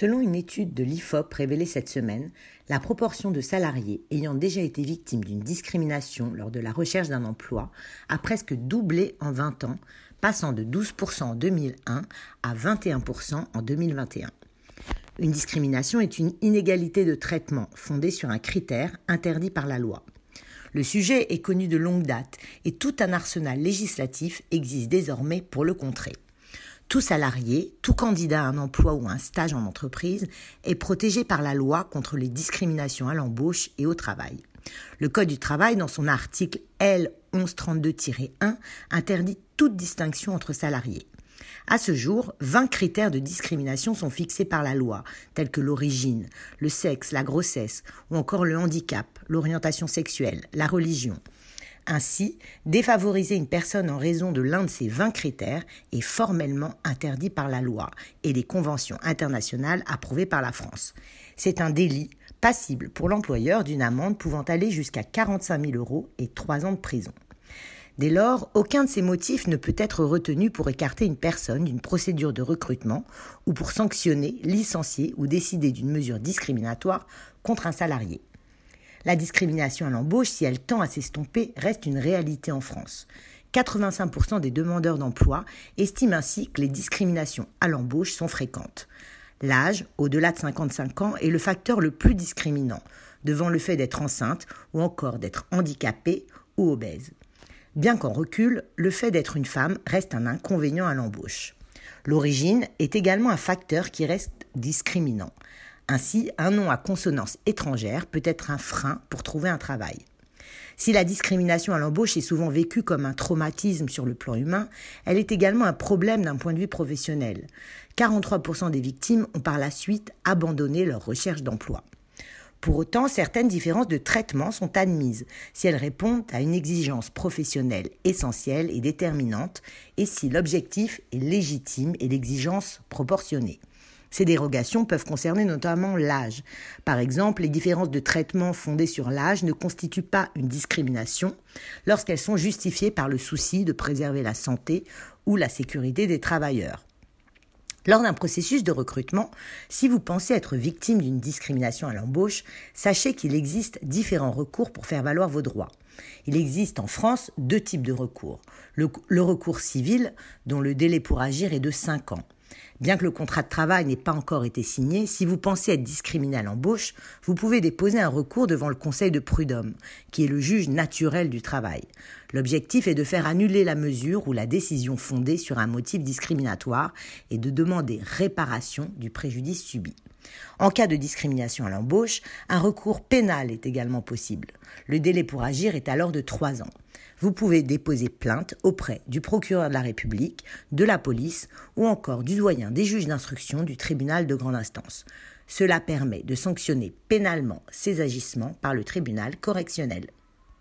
Selon une étude de l'IFOP révélée cette semaine, la proportion de salariés ayant déjà été victimes d'une discrimination lors de la recherche d'un emploi a presque doublé en 20 ans, passant de 12% en 2001 à 21% en 2021. Une discrimination est une inégalité de traitement fondée sur un critère interdit par la loi. Le sujet est connu de longue date et tout un arsenal législatif existe désormais pour le contrer. Tout salarié, tout candidat à un emploi ou un stage en entreprise est protégé par la loi contre les discriminations à l'embauche et au travail. Le Code du travail, dans son article L 1132-1, interdit toute distinction entre salariés. À ce jour, 20 critères de discrimination sont fixés par la loi, tels que l'origine, le sexe, la grossesse, ou encore le handicap, l'orientation sexuelle, la religion. Ainsi, défavoriser une personne en raison de l'un de ces 20 critères est formellement interdit par la loi et les conventions internationales approuvées par la France. C'est un délit passible pour l'employeur d'une amende pouvant aller jusqu'à 45 000 euros et 3 ans de prison. Dès lors, aucun de ces motifs ne peut être retenu pour écarter une personne d'une procédure de recrutement ou pour sanctionner, licencier ou décider d'une mesure discriminatoire contre un salarié. La discrimination à l'embauche, si elle tend à s'estomper, reste une réalité en France. 85% des demandeurs d'emploi estiment ainsi que les discriminations à l'embauche sont fréquentes. L'âge, au-delà de 55 ans, est le facteur le plus discriminant, devant le fait d'être enceinte ou encore d'être handicapée ou obèse. Bien qu'en recul, le fait d'être une femme reste un inconvénient à l'embauche. L'origine est également un facteur qui reste discriminant. Ainsi, un nom à consonance étrangère peut être un frein pour trouver un travail. Si la discrimination à l'embauche est souvent vécue comme un traumatisme sur le plan humain, elle est également un problème d'un point de vue professionnel. 43% des victimes ont par la suite abandonné leur recherche d'emploi. Pour autant, certaines différences de traitement sont admises si elles répondent à une exigence professionnelle essentielle et déterminante et si l'objectif est légitime et l'exigence proportionnée. Ces dérogations peuvent concerner notamment l'âge. Par exemple, les différences de traitement fondées sur l'âge ne constituent pas une discrimination lorsqu'elles sont justifiées par le souci de préserver la santé ou la sécurité des travailleurs. Lors d'un processus de recrutement, si vous pensez être victime d'une discrimination à l'embauche, sachez qu'il existe différents recours pour faire valoir vos droits. Il existe en France deux types de recours. Le, recours civil, dont le délai pour agir est de 5 ans. Bien que le contrat de travail n'ait pas encore été signé, si vous pensez être discriminé à l'embauche, vous pouvez déposer un recours devant le Conseil de prud'homme, qui est le juge naturel du travail. L'objectif est de faire annuler la mesure ou la décision fondée sur un motif discriminatoire et de demander réparation du préjudice subi. En cas de discrimination à l'embauche, un recours pénal est également possible. Le délai pour agir est alors de trois ans. Vous pouvez déposer plainte auprès du procureur de la République, de la police ou encore du doyen des juges d'instruction du tribunal de grande instance. Cela permet de sanctionner pénalement ces agissements par le tribunal correctionnel.